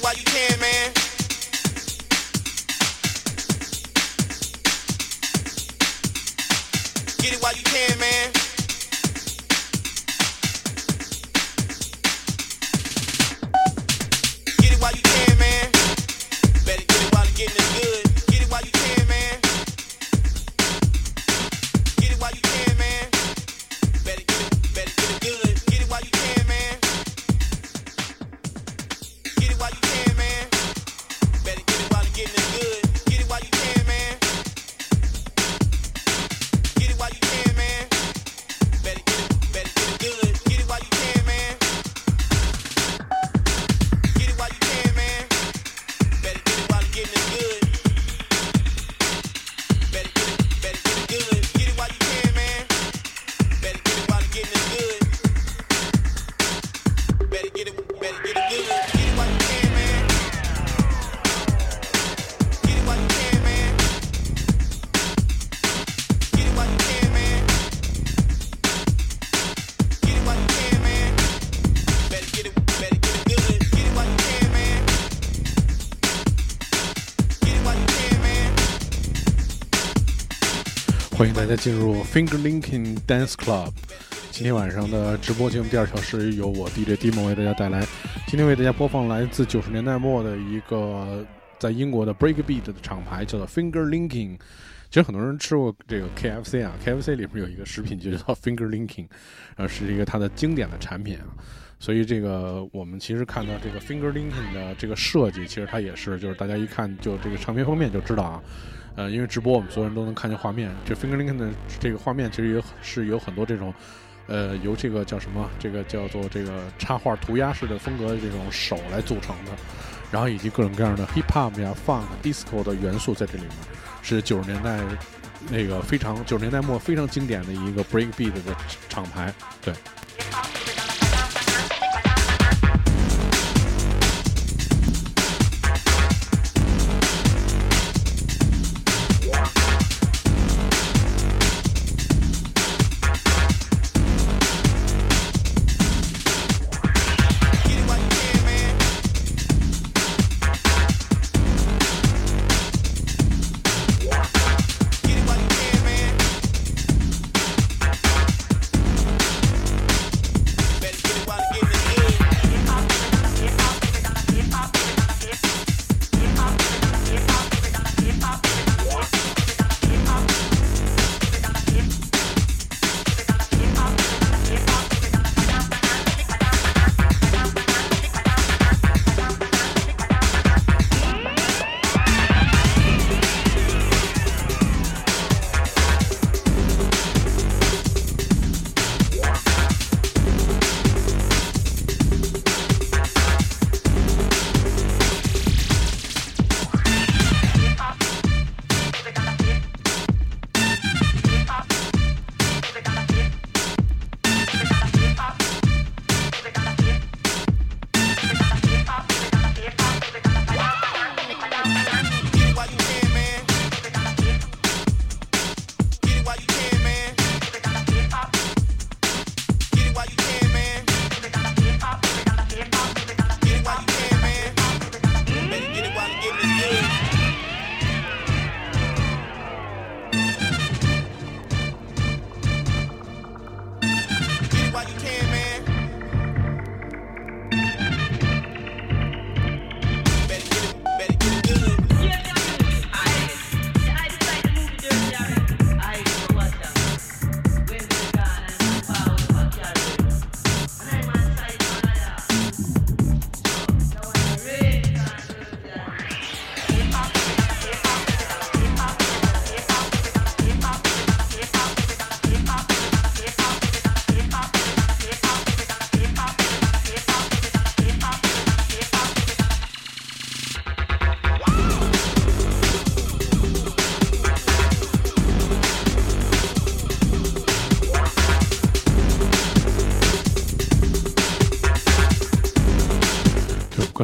Get it while you can, man. Get it while you can, man. 家进入 Finger Linking Dance Club。今天晚上的直播节目第二小时由我 DJ Dimo 为大家带来。今天为大家播放来自九十年代末的一个在英国的 Breakbeat 的厂牌，叫做 Finger Linking。其实很多人吃过这个 KFC 啊，KFC 里面有一个食品就叫 Finger Linking，呃，是一个它的经典的产品啊。所以这个我们其实看到这个 Finger Linking 的这个设计，其实它也是，就是大家一看就这个唱片封面就知道啊。呃，因为直播我们所有人都能看见画面，这 Fingerling 的这个画面其实有是有很多这种，呃，由这个叫什么，这个叫做这个插画涂鸦式的风格的这种手来组成的，然后以及各种各样的 Hip Hop 呀、Funk、Disco 的元素在这里面，是九十年代那个非常九十年代末非常经典的一个 Breakbeat 的厂牌，对。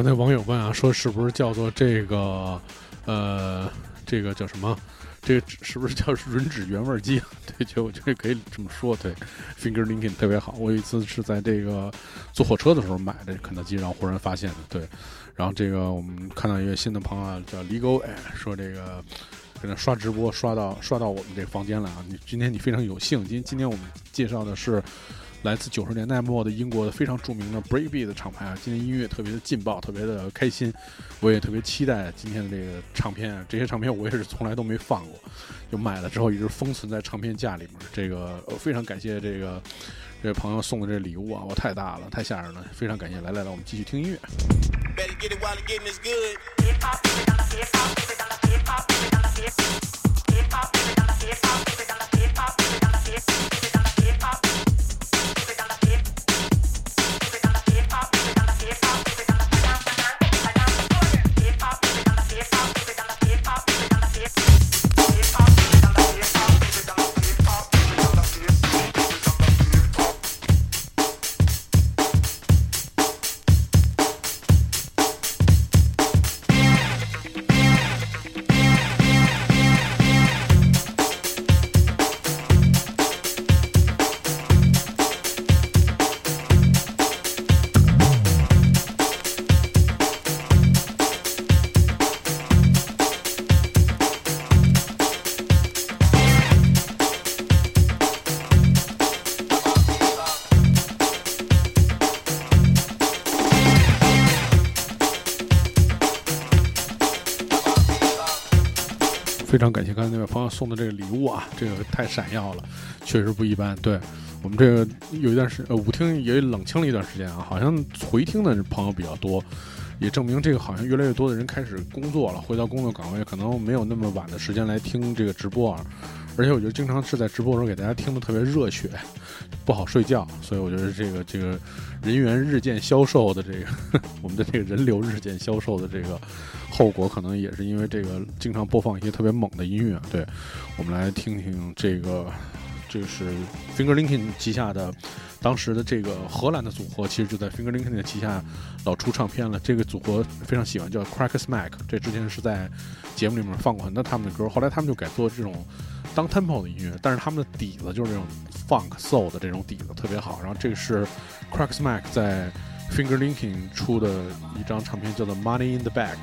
才网友问啊，说是不是叫做这个，呃，这个叫什么？这个是不是叫吮指原味鸡？对，就我觉得可以这么说。对，Finger Lincoln 特别好。我有一次是在这个坐火车的时候买的肯德基，然后忽然发现的。对，然后这个我们看到一个新的朋友叫 Legal，哎，说这个跟他刷直播刷到刷到我们这房间来啊。你今天你非常有幸，今今天我们介绍的是。来自九十年代末的英国的非常著名的 Breakbeat 的厂牌啊，今天音乐特别的劲爆，特别的开心，我也特别期待今天的这个唱片啊。这些唱片我也是从来都没放过，就买了之后一直封存在唱片架里面。这个非常感谢这个这位朋友送的这礼物啊，我太大了，太吓人了，非常感谢。来来来，我们继续听音乐。非朋友送的这个礼物啊，这个太闪耀了，确实不一般。对我们这个有一段时呃舞厅也冷清了一段时间啊，好像回听的朋友比较多，也证明这个好像越来越多的人开始工作了，回到工作岗位，可能没有那么晚的时间来听这个直播啊。而且我觉得经常是在直播的时候给大家听的特别热血，不好睡觉，所以我觉得这个这个人员日渐消瘦的这个 我们的这个人流日渐消瘦的这个后果，可能也是因为这个经常播放一些特别猛的音乐。对，我们来听听这个，这是 Fingerlinkin 旗下的当时的这个荷兰的组合，其实就在 Fingerlinkin 的旗下老出唱片了。这个组合非常喜欢叫 Crack Smack，这之前是在节目里面放过很多他们的歌，后来他们就改做这种。当 tempo 的音乐，但是他们的底子就是这种 funk soul 的这种底子特别好。然后这个是 Cracks Mac 在 Finger Linking 出的一张唱片，叫做 Money in the Bag。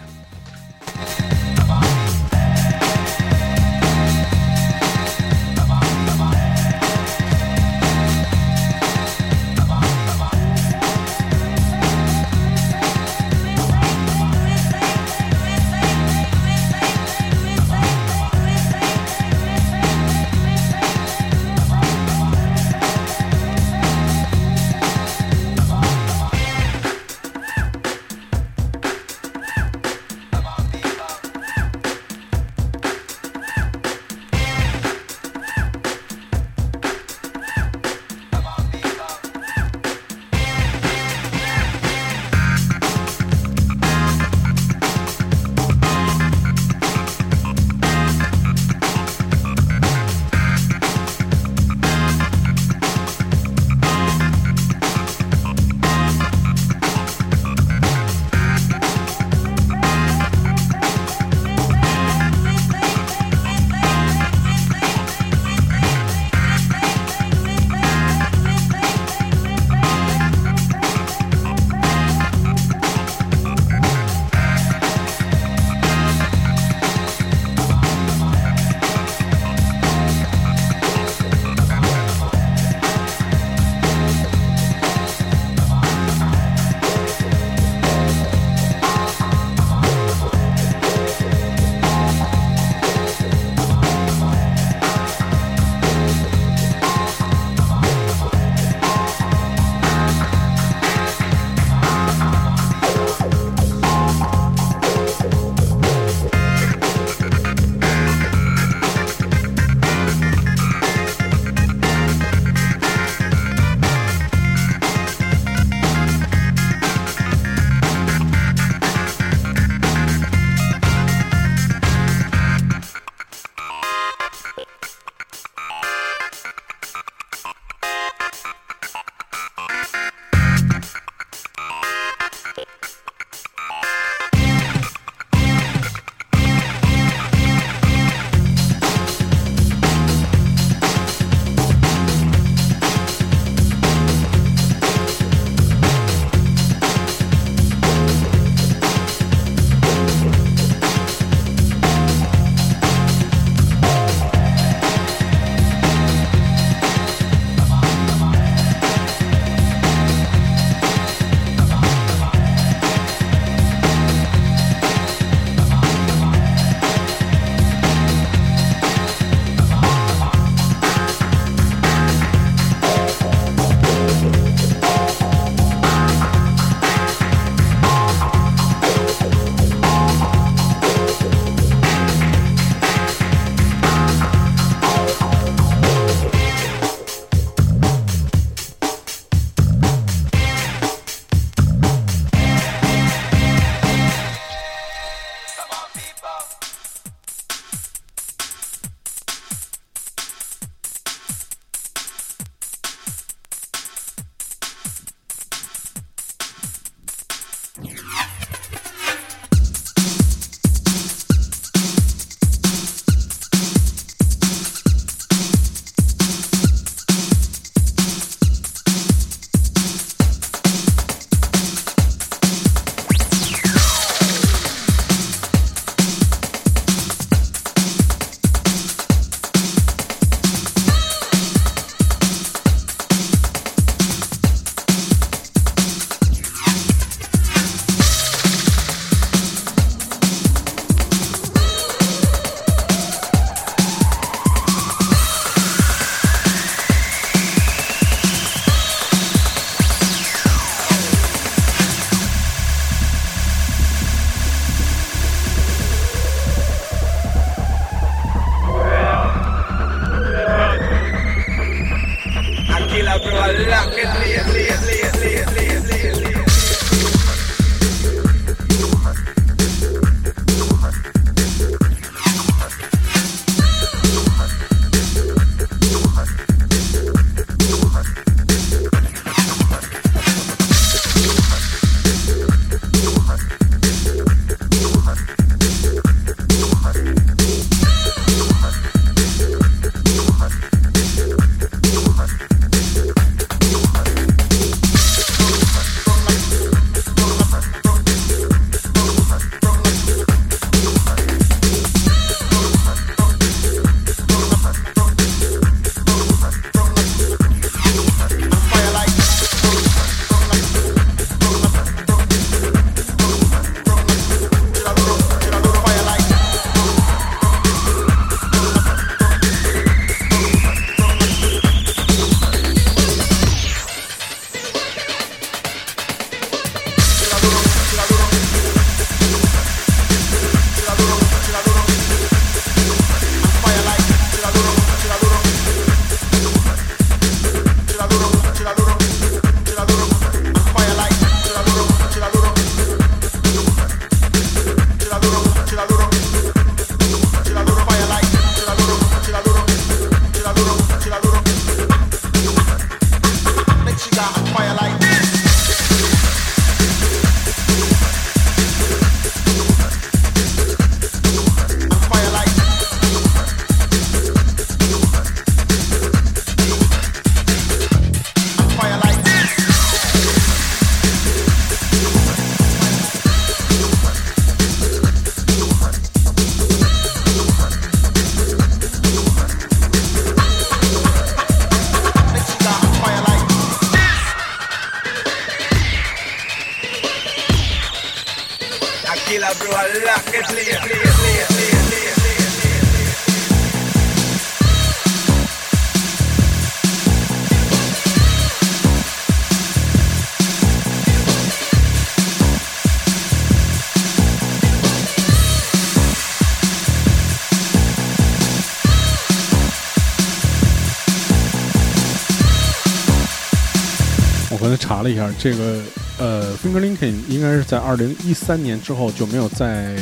我刚才查了一下，这个呃 Finger Link 应该是在二零一三年之后就没有再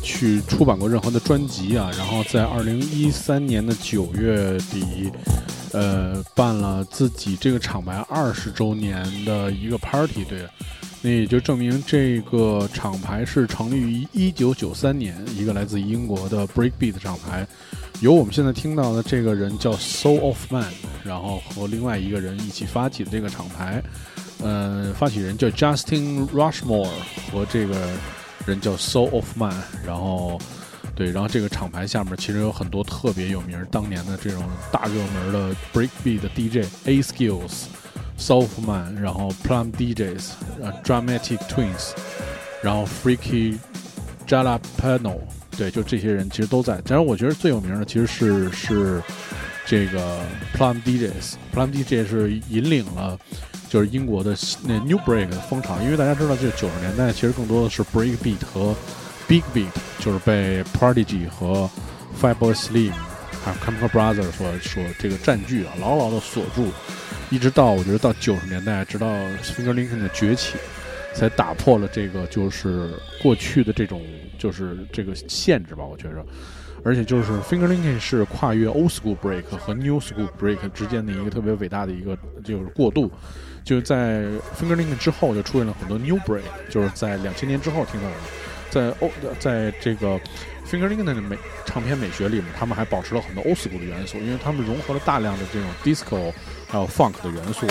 去出版过任何的专辑啊。然后在二零一三年的九月底，呃，办了自己这个厂牌二十周年的一个 party，对，那也就证明这个厂牌是成立于一九九三年，一个来自英国的 breakbeat 厂牌。由我们现在听到的这个人叫 Soul of Man，然后和另外一个人一起发起的这个厂牌，呃，发起人叫 Justin Rushmore，和这个人叫 Soul of Man，然后对，然后这个厂牌下面其实有很多特别有名当年的这种大热门的 breakbeat 的 DJ A Skills、Soul of Man，然后 Plum DJs、呃 Dramatic Twins，然后 Freaky Jalapeno。对，就这些人其实都在。当然，我觉得最有名的其实是是这个 Plum DJs。Plum DJs 是引领了就是英国的那 New Break 的风潮，因为大家知道，这九十年代其实更多的是 Break Beat 和 Big Beat，就是被 Prodigy 和 Fatboy Slim 还有 c h e m i c a Brothers 所所这个占据啊，牢牢的锁住，一直到我觉得到九十年代，直到 Finger Lincoln 的崛起。才打破了这个就是过去的这种就是这个限制吧，我觉着，而且就是 Finger Linking 是跨越 Old School Break 和 New School Break 之间的一个特别伟大的一个就是过渡，就在 Finger Linking 之后就出现了很多 New Break，就是在两千年之后听到的，在欧在这个 Finger Linking 的美唱片美学里面，他们还保持了很多 Old School 的元素，因为他们融合了大量的这种 Disco 还有 Funk 的元素。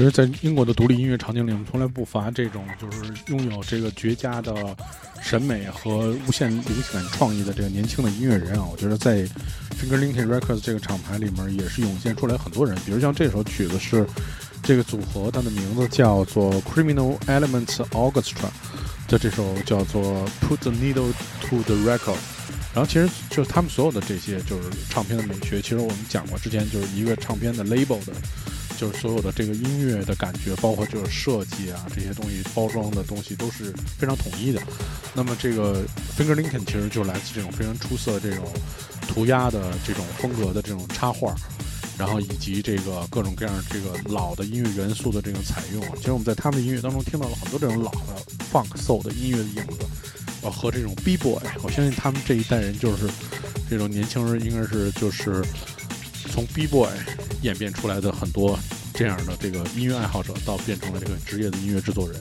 其实在英国的独立音乐场景里面，从来不乏这种就是拥有这个绝佳的审美和无限灵感创意的这个年轻的音乐人啊。我觉得在 Finger Linkin Records 这个厂牌里面，也是涌现出来很多人。比如像这首曲子是这个组合，它的名字叫做 Criminal Elements Orchestra 的这首叫做 Put the Needle to the Record。然后其实就是他们所有的这些就是唱片的美学，其实我们讲过，之前就是一个唱片的 label 的，就是所有的这个音乐的感觉，包括就是设计啊这些东西，包装的东西都是非常统一的。那么这个 Finger Lincoln 其实就来自这种非常出色的这种涂鸦的这种风格的这种插画。然后以及这个各种各样这个老的音乐元素的这种采用，其实我们在他们的音乐当中听到了很多这种老的 funk soul 的音乐的影子，呃，和这种 B boy，我相信他们这一代人就是这种年轻人，应该是就是从 B boy 演变出来的很多这样的这个音乐爱好者，到变成了这个职业的音乐制作人。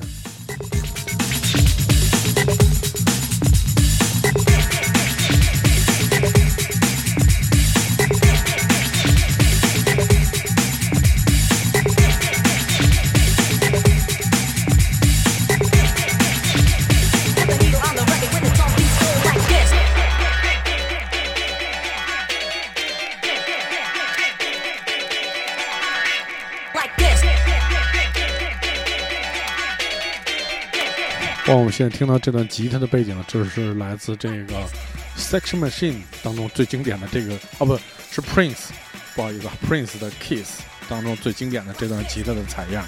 我们现在听到这段吉他的背景，就是来自这个 Section Machine 当中最经典的这个，哦不是 Prince，不好意思，Prince 的 Kiss 当中最经典的这段吉他的采样。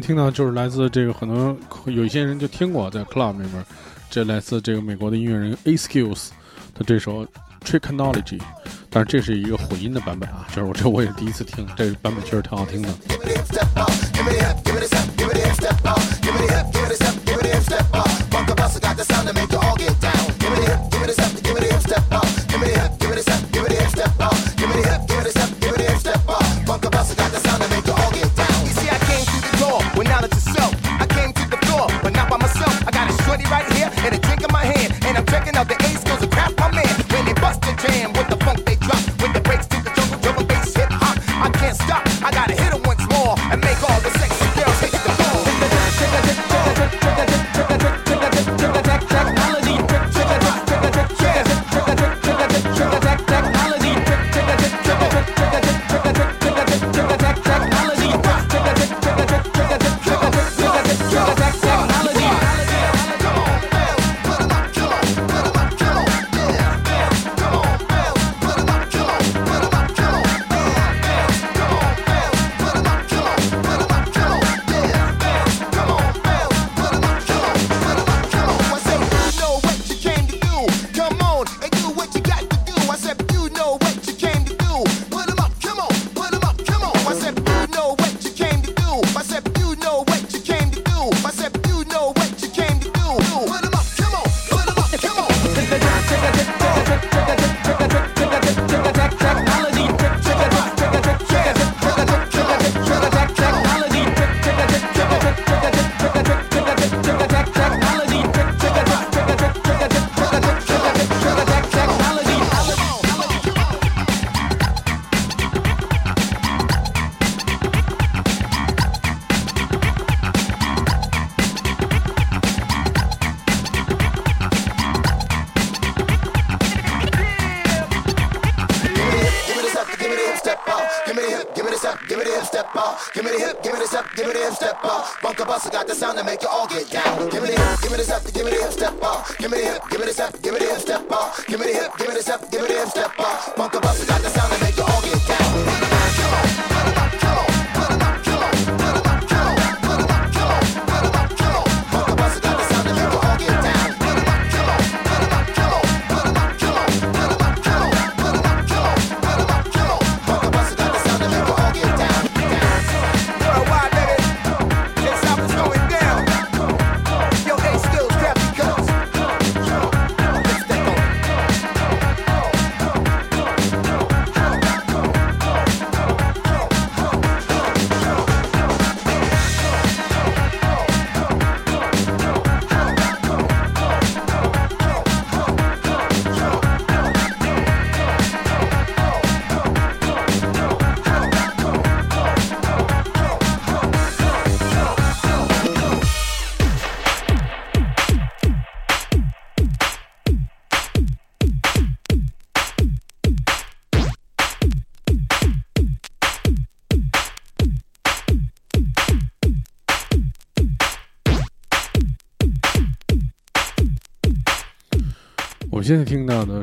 听到就是来自这个可能有一些人就听过在 club 里面，这来自这个美国的音乐人 A Skills 的这首 Tricknology，但是这是一个混音的版本啊，就是我这我也第一次听，这个版本确实挺好听的。The sound to make you all get down. Give me the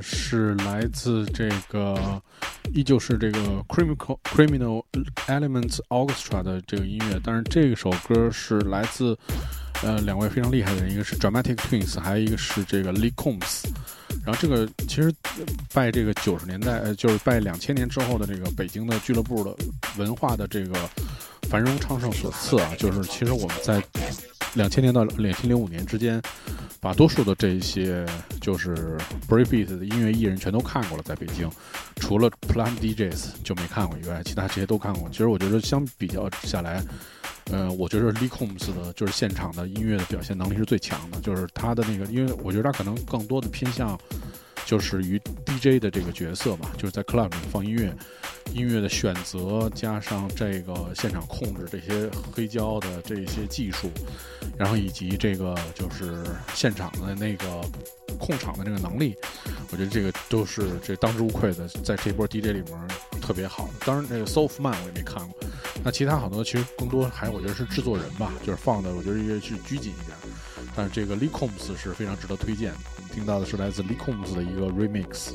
是来自这个，依旧是这个 Criminal Criminal Elements Orchestra 的这个音乐，但是这首歌是来自呃两位非常厉害的人，一个是 Dramatic Twins，还有一个是这个 Lee Combs。然后这个其实拜这个九十年代，呃，就是拜两千年之后的这个北京的俱乐部的文化的这个繁荣昌盛所赐啊，就是其实我们在两千年到两千零五年之间，把多数的这些就是 breakbeat 的音乐艺人全都看过了，在北京，除了 Plan DJs 就没看过以外，其他这些都看过。其实我觉得相比较下来，呃，我觉得 Lee Combs 的就是现场的音乐的表现能力是最强的，就是他的那个，因为我觉得他可能更多的偏向就是于 DJ 的这个角色吧，就是在 club 里放音乐，音乐的选择加上这个现场控制这些黑胶的这些技术，然后以及这个就是现场的那个控场的这个能力，我觉得这个都是这当之无愧的，在这波 DJ 里面特别好。当然，这个 Soft Man 我也没看过，那其他好多其实更多还我觉得是制作人吧，就是放的我觉得也是拘谨一点。但是这个 Lee Combs 是非常值得推荐的。我们听到的是来自 Lee Combs 的一个 remix。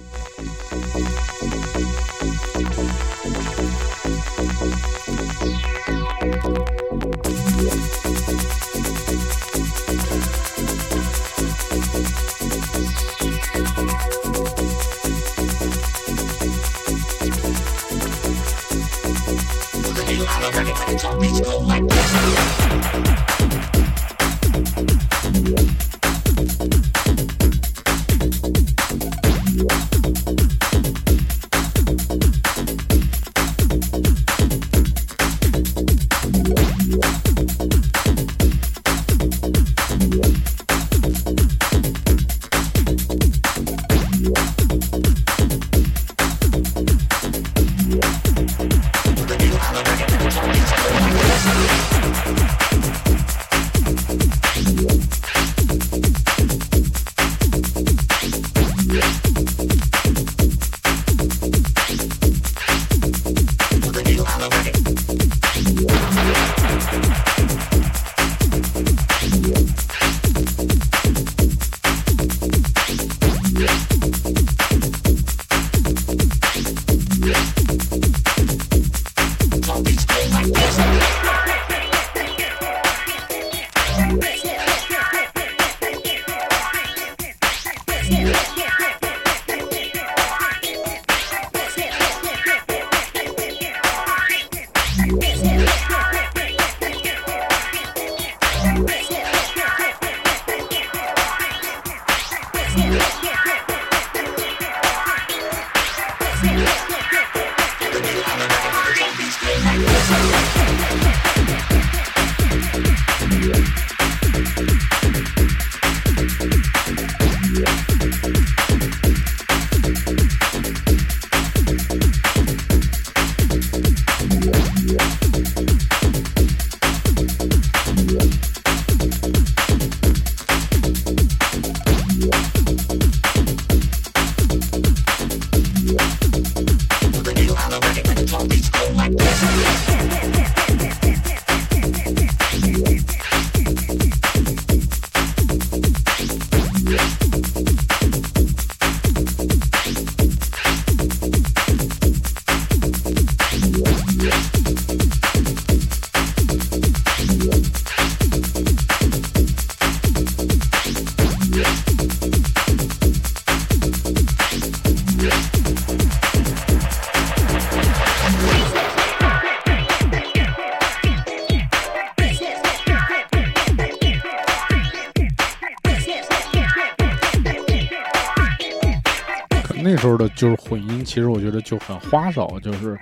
其实我觉得就很花哨，就是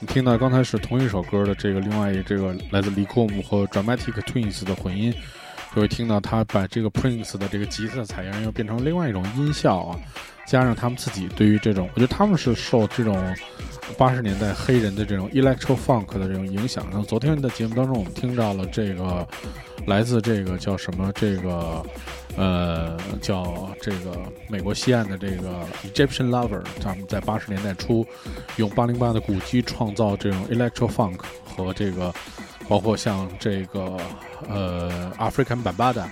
你听到刚才是同一首歌的这个另外一这个来自 l 库姆和 Dramatic Twins 的混音，就会听到他把这个 Prince 的这个吉他采样又变成另外一种音效啊，加上他们自己对于这种，我觉得他们是受这种八十年代黑人的这种 electro funk 的这种影响。然后昨天的节目当中，我们听到了这个来自这个叫什么这个。呃，叫这个美国西岸的这个 Egyptian Lover，他们在八十年代初用八零八的鼓机创造这种 electro funk 和这个，包括像这个呃 African Bambada，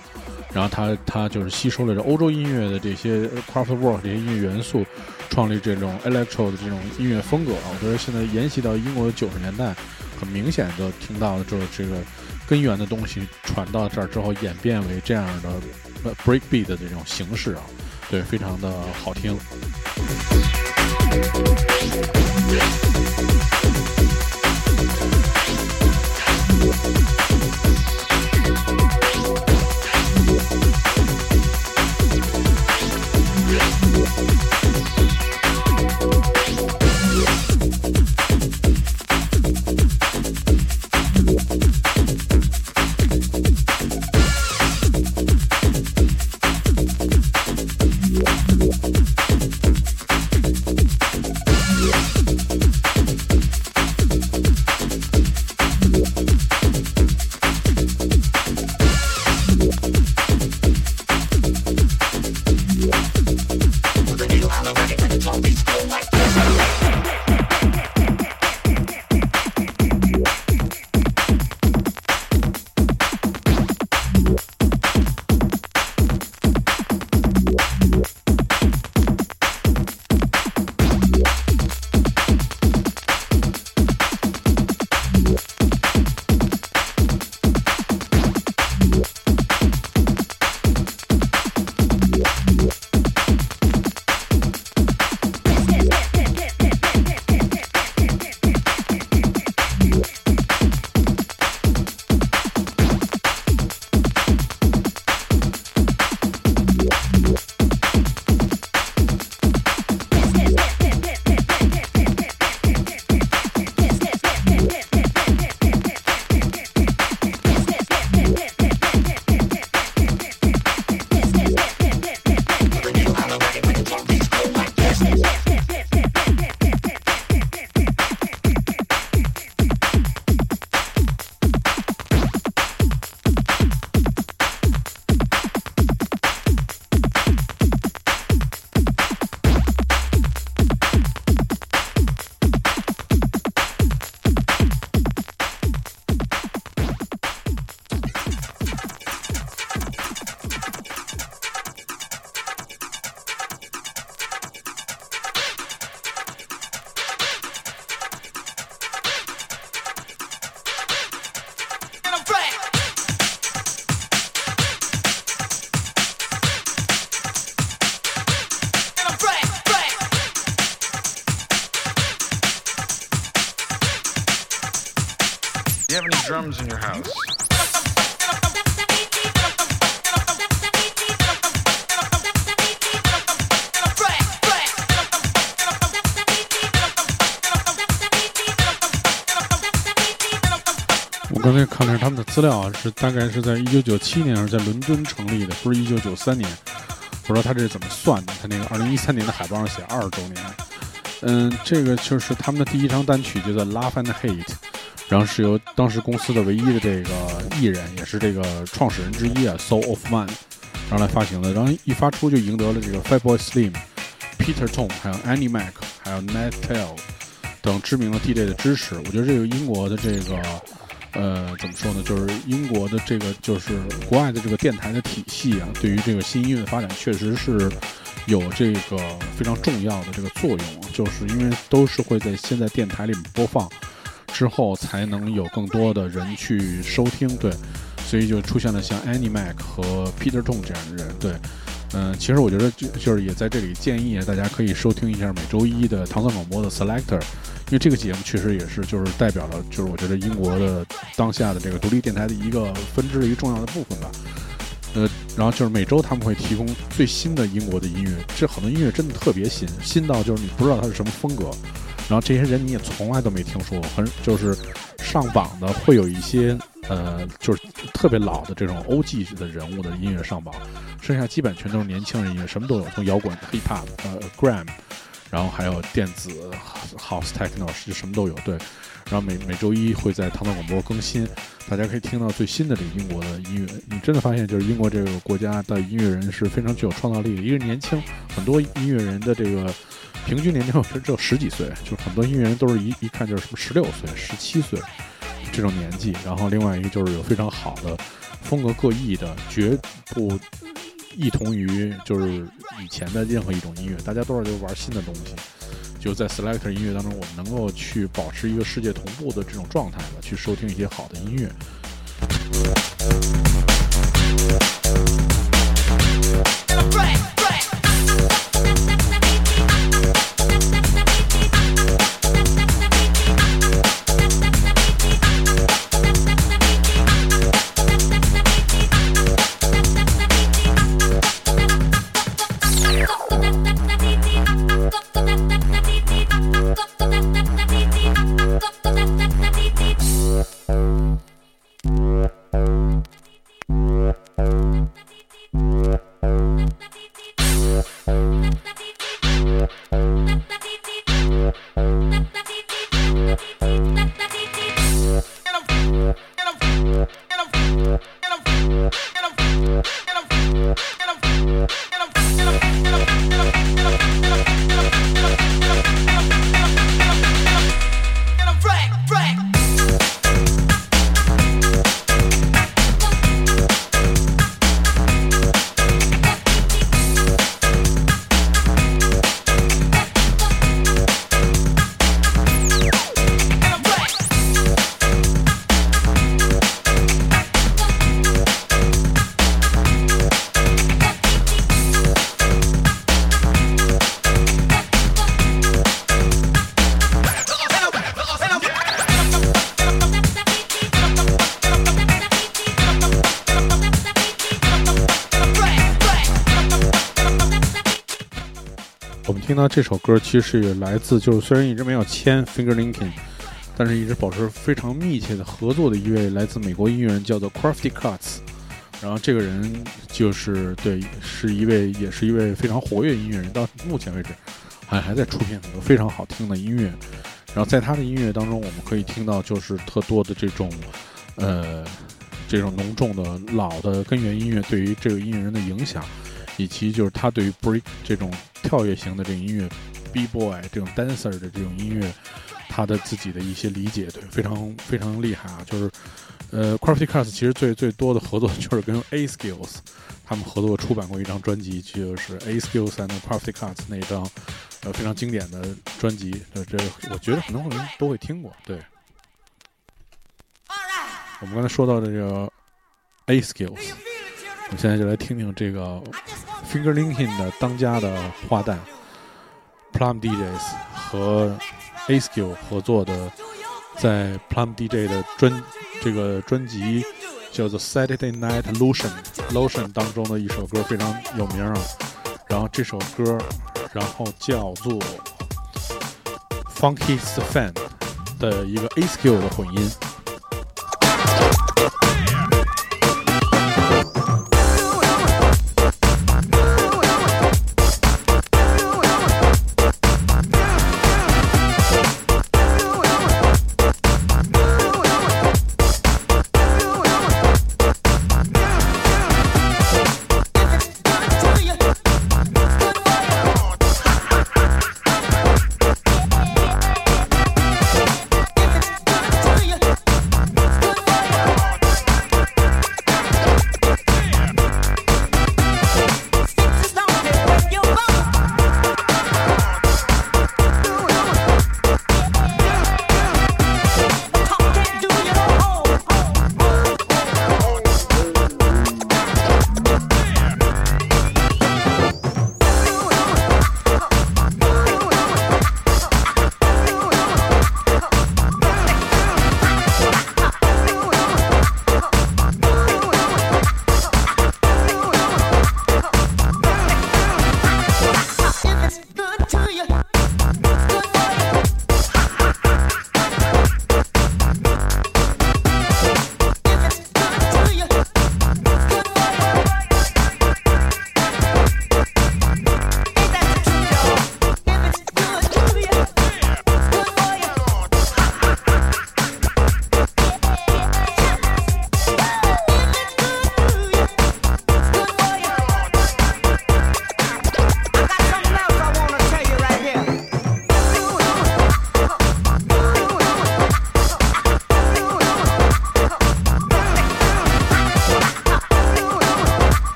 然后他他就是吸收了这欧洲音乐的这些 craftwork 这些音乐元素，创立这种 electro 的这种音乐风格。我觉得现在沿袭到英国的九十年代，很明显的听到就是这个根源的东西传到这儿之后，演变为这样的。Breakbeat 的这种形式啊，对，非常的好听。资料啊，是大概是在一九九七年是在伦敦成立的，不是一九九三年。不知道他这是怎么算的？他那个二零一三年的海报上写二十周年。嗯，这个就是他们的第一张单曲，叫做《Love and Hate》，然后是由当时公司的唯一的这个艺人，也是这个创始人之一啊，Soul of Man，然后来发行的。然后一发出就赢得了这个 Fatboy Slim、Peter Tom，还有 Annie Mac，还有 Nat Tell 等知名的 DJ 的支持。我觉得这个英国的这个。呃，怎么说呢？就是英国的这个，就是国外的这个电台的体系啊，对于这个新音乐的发展，确实是有这个非常重要的这个作用。就是因为都是会在先在电台里面播放，之后才能有更多的人去收听，对，所以就出现了像 Annie Mac 和 Peter Tong 这样的人，对。嗯，其实我觉得就就是也在这里建议大家可以收听一下每周一的唐宋广播的 Selector，因为这个节目确实也是就是代表了就是我觉得英国的当下的这个独立电台的一个分支的一个重要的部分吧。呃，然后就是每周他们会提供最新的英国的音乐，这很多音乐真的特别新，新到就是你不知道它是什么风格，然后这些人你也从来都没听说过，很就是上榜的会有一些呃就是特别老的这种欧 g 的人物的音乐上榜。剩下基本全都是年轻人音乐，什么都有，从摇滚、hip hop、呃 gram，然后还有电子、house techno，就什么都有。对，然后每每周一会在唐唐广播更新，大家可以听到最新的这个英国的音乐。你真的发现，就是英国这个国家的音乐人是非常具有创造力的。一个年轻，很多音乐人的这个平均年龄 只有十几岁，就是很多音乐人都是一一看就是什么十六岁、十七岁这种年纪。然后另外一个就是有非常好的风格各异的，绝不。异同于就是以前的任何一种音乐，大家都是就玩新的东西，就在 Selector 音乐当中，我们能够去保持一个世界同步的这种状态吧，去收听一些好的音乐。那这首歌，其实也来自就是虽然一直没有签 Finger Linkin，但是一直保持非常密切的合作的一位来自美国音乐人，叫做 Crafty Cuts。然后这个人就是对，是一位也是一位非常活跃音乐人，到目前为止还还在出品很多非常好听的音乐。然后在他的音乐当中，我们可以听到就是特多的这种呃这种浓重的老的根源音乐对于这个音乐人的影响。以及就是他对于 break 这种跳跃型的这个音乐，b boy 这种 dancer 的这种音乐，他的自己的一些理解，对，非常非常厉害啊！就是，呃 c r a f t y Cars 其实最最多的合作 就是跟 A Skills 他们合作出版过一张专辑，就是 A Skills and c r a f t y Cars 那一张，呃，非常经典的专辑。呃，这我觉得很多人都会听过。对，我们刚才说到的这个 A Skills，我们现在就来听听这个 Finger Linkin 的当家的花旦 Plum DJs 和 A Skill 合作的，在 Plum DJ 的专这个专辑叫做《Saturday Night Lotion》，Lotion 当中的一首歌非常有名啊。然后这首歌，然后叫做 Funky S Fan 的一个 A Skill 的混音。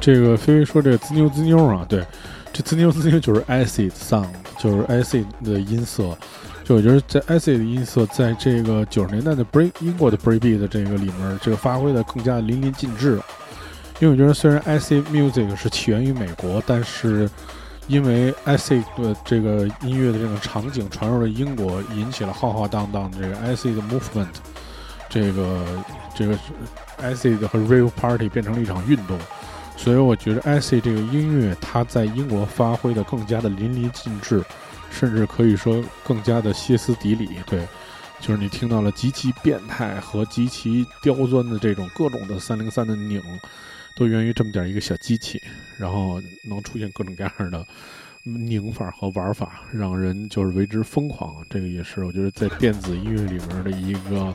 这个飞飞说这个滋妞滋妞啊，对，这滋妞滋妞就是 acid sound，就是 acid 的音色。就我觉得在 acid 的音色，在这个九十年代的 break 英国的 breakbeat 的这个里面，这个发挥的更加淋漓尽致。因为我觉得虽然 acid music 是起源于美国，但是因为 acid 的这个音乐的这种场景传入了英国，引起了浩浩荡荡的这个 acid movement，这个这个 acid 和 rave party 变成了一场运动。所以我觉得，i c 这个音乐它在英国发挥的更加的淋漓尽致。甚至可以说更加的歇斯底里，对，就是你听到了极其变态和极其刁钻的这种各种的三零三的拧，都源于这么点一个小机器，然后能出现各种各样的拧法和玩法，让人就是为之疯狂。这个也是我觉得在电子音乐里面的一个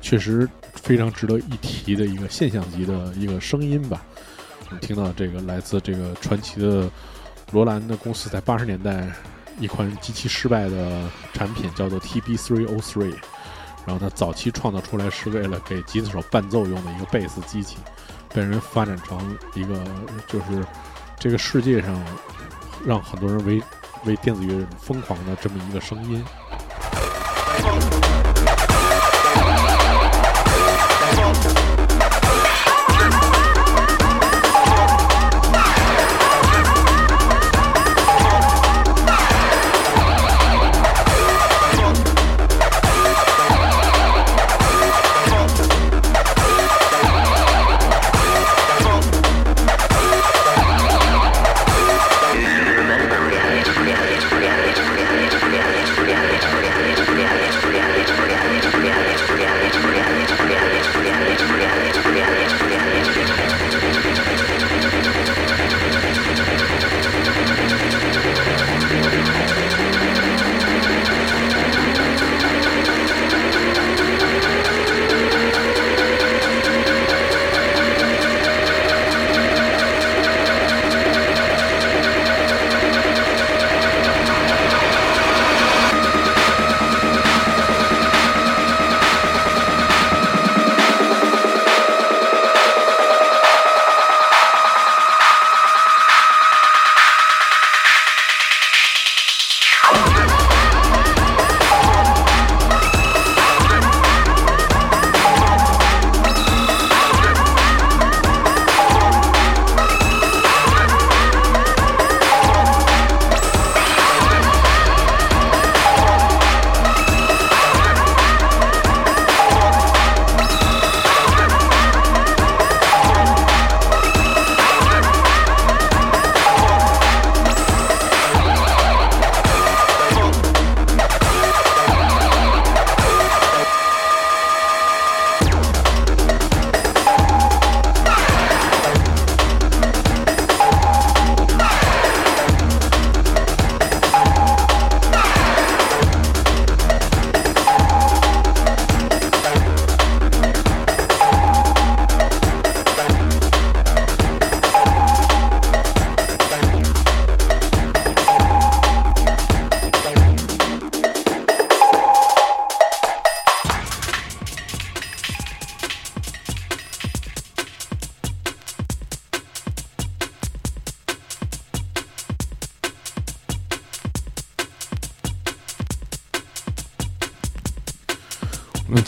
确实非常值得一提的一个现象级的一个声音吧。我们听到这个来自这个传奇的罗兰的公司在八十年代。一款极其失败的产品叫做 TB303，然后它早期创造出来是为了给吉他手伴奏用的一个贝斯机器，被人发展成一个就是这个世界上让很多人为为电子乐疯狂的这么一个声音。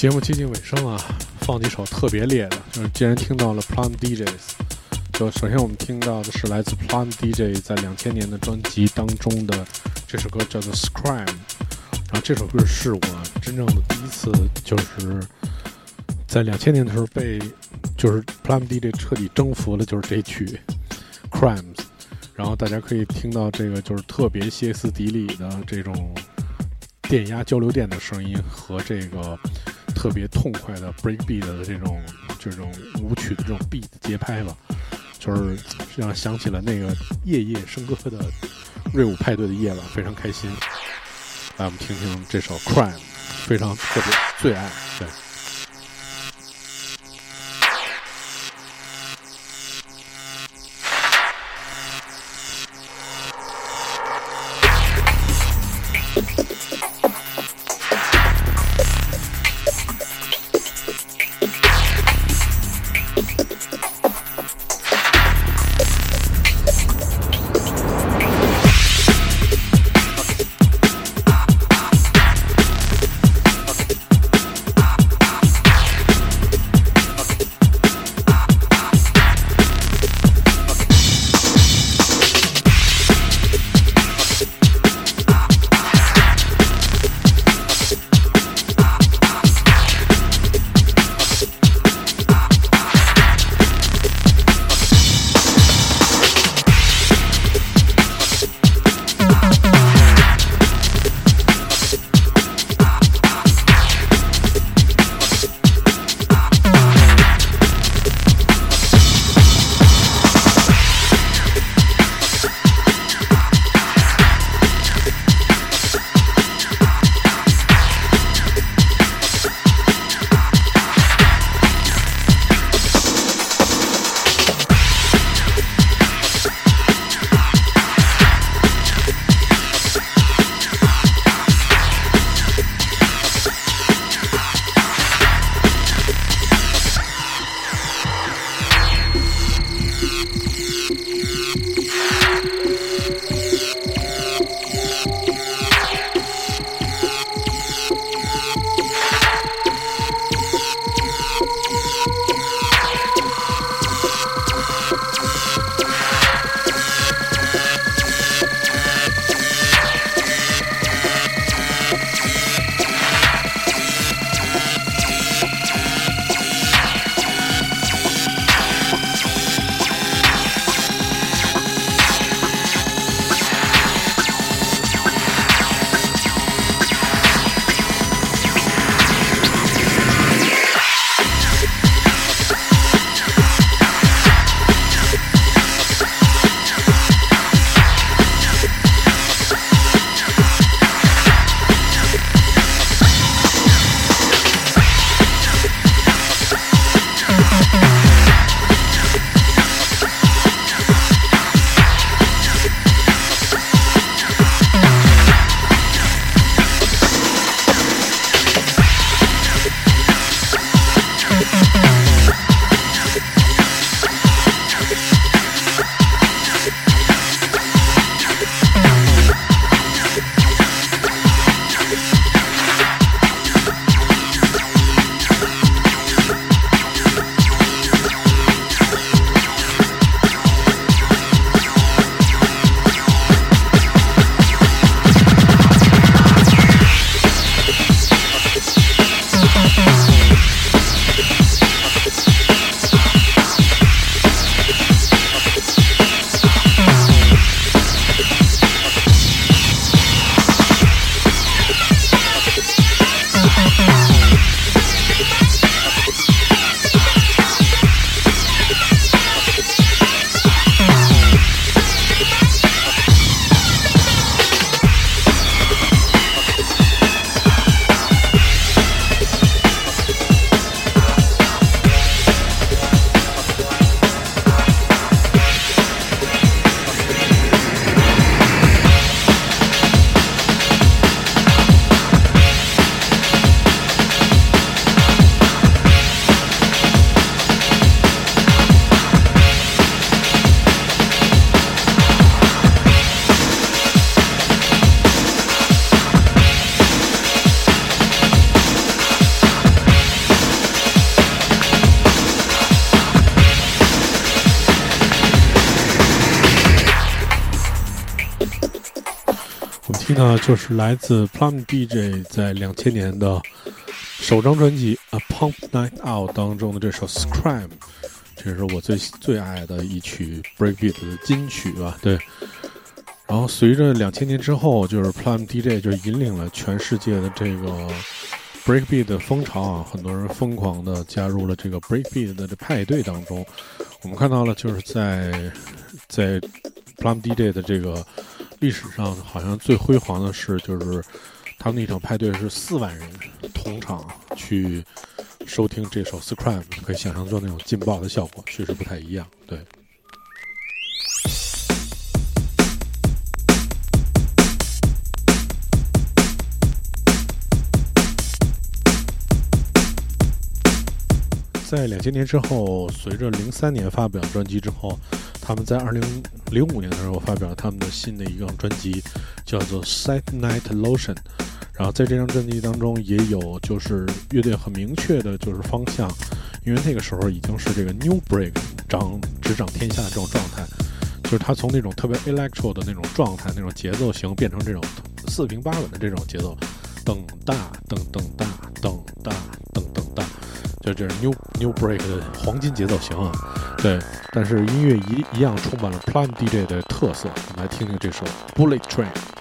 节目接近尾声啊，放几首特别烈的。就是既然听到了 Plum DJs，就首先我们听到的是来自 Plum DJ 在两千年的专辑当中的这首歌，叫做 Scream。然后这首歌是我真正的第一次，就是在两千年的时候被就是 Plum DJ 彻底征服了，就是这曲 Crimes。然后大家可以听到这个就是特别歇斯底里的这种电压交流电的声音和这个。特别痛快的 break beat 的这种这种舞曲的这种 beat 节拍吧，就是让想起了那个夜夜笙歌的瑞舞派对的夜晚，非常开心。来，我们听听这首 Crime，非常特别最爱，对。就是来自 Plum DJ 在两千年的首张专辑《A Pump Night Out》当中的这首《Scram》，这是我最最爱的一曲 Breakbeat 的金曲吧？对。然后随着两千年之后，就是 Plum DJ 就引领了全世界的这个 Breakbeat 的风潮啊，很多人疯狂的加入了这个 Breakbeat 的这派对当中。我们看到了，就是在在 Plum DJ 的这个历史上，好像最辉煌的是，就是他们那场派对是四万人同场去收听这首《Scream》，可以想象做那种劲爆的效果，确实不太一样。对。在两千年之后，随着零三年发表专辑之后，他们在二零零五年的时候发表了他们的新的一张专辑，叫做《Sad Night Lotion》。然后在这张专辑当中，也有就是乐队很明确的就是方向，因为那个时候已经是这个 New Break 掌执掌天下的这种状态，就是他从那种特别 electro 的那种状态、那种节奏型，变成这种四平八稳的这种节奏，等大等等大等大等等大。就这是 New New Break 的黄金节奏型啊，对，但是音乐一一样充满了 Prime DJ 的特色。我们来听听这首 Bullet Train。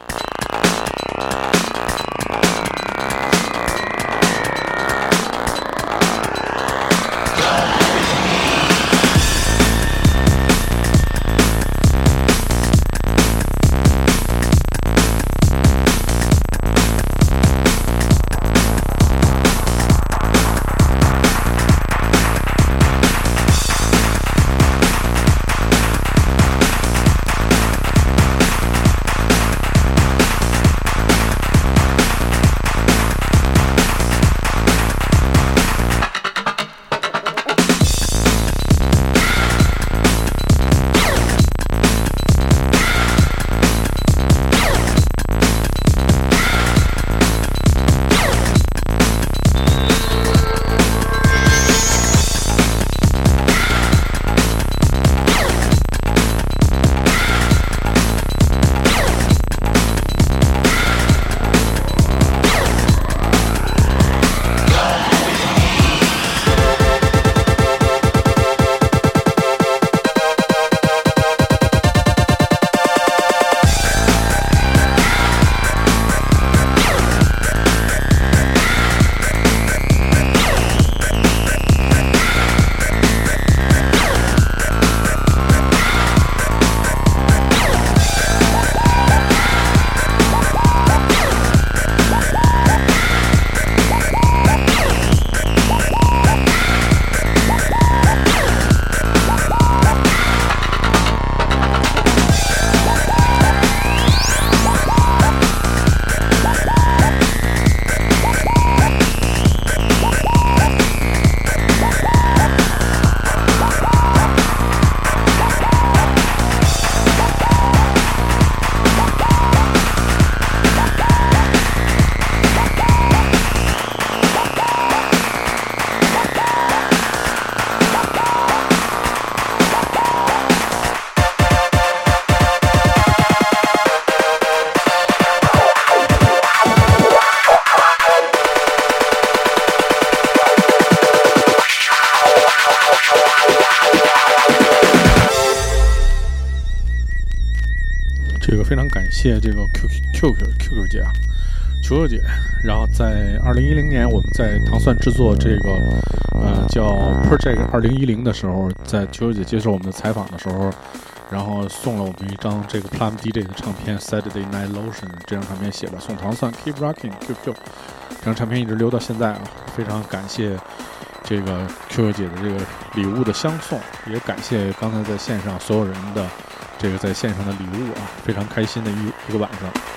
谢这个 QQQQQQ 姐啊，球球姐。然后在二零一零年，我们在糖蒜制作这个呃叫 Project 二零一零的时候，在球球姐接受我们的采访的时候，然后送了我们一张这个 Plum DJ 的唱片 Saturday Night Lotion，这张唱片写了送糖蒜 Keep Rocking QQ，这张唱片一直留到现在啊，非常感谢。这个 Q Q 姐的这个礼物的相送，也感谢刚才在线上所有人的这个在线上的礼物啊，非常开心的一一个晚上。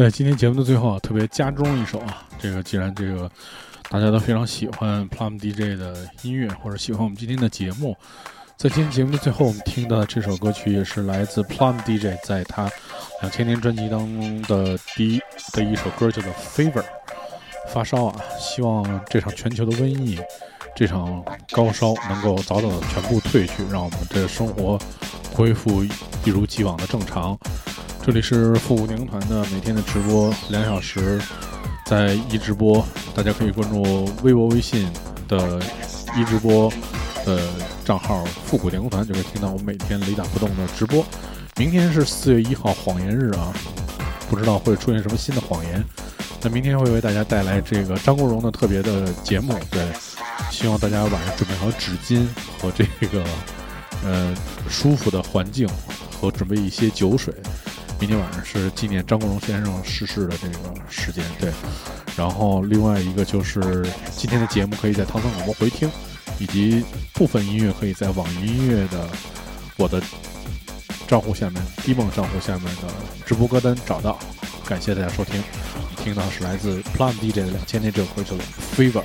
在今天节目的最后啊，特别加中一首啊，这个既然这个大家都非常喜欢 Plum DJ 的音乐，或者喜欢我们今天的节目，在今天节目的最后，我们听到这首歌曲也是来自 Plum DJ 在他两千年专辑当中的第一的一首歌，叫做 Fever，发烧啊！希望这场全球的瘟疫，这场高烧能够早早的全部退去，让我们的生活恢复一如既往的正常。这里是复古电工团的每天的直播两小时，在一直播，大家可以关注微博、微信的一直播的账号“复古电工团”，就可以听到我每天雷打不动的直播。明天是四月一号谎言日啊，不知道会出现什么新的谎言。那明天会为大家带来这个张国荣的特别的节目，对，希望大家晚上准备好纸巾和这个呃舒服的环境，和准备一些酒水。明天晚上是纪念张国荣先生逝世的这个时间，对。然后另外一个就是今天的节目可以在唐僧广播回听，以及部分音乐可以在网易音乐的我的账户下面、低梦账户下面的直播歌单找到。感谢大家收听，听到是来自 Plum DJ 的两千年这首歌叫做《Fever》。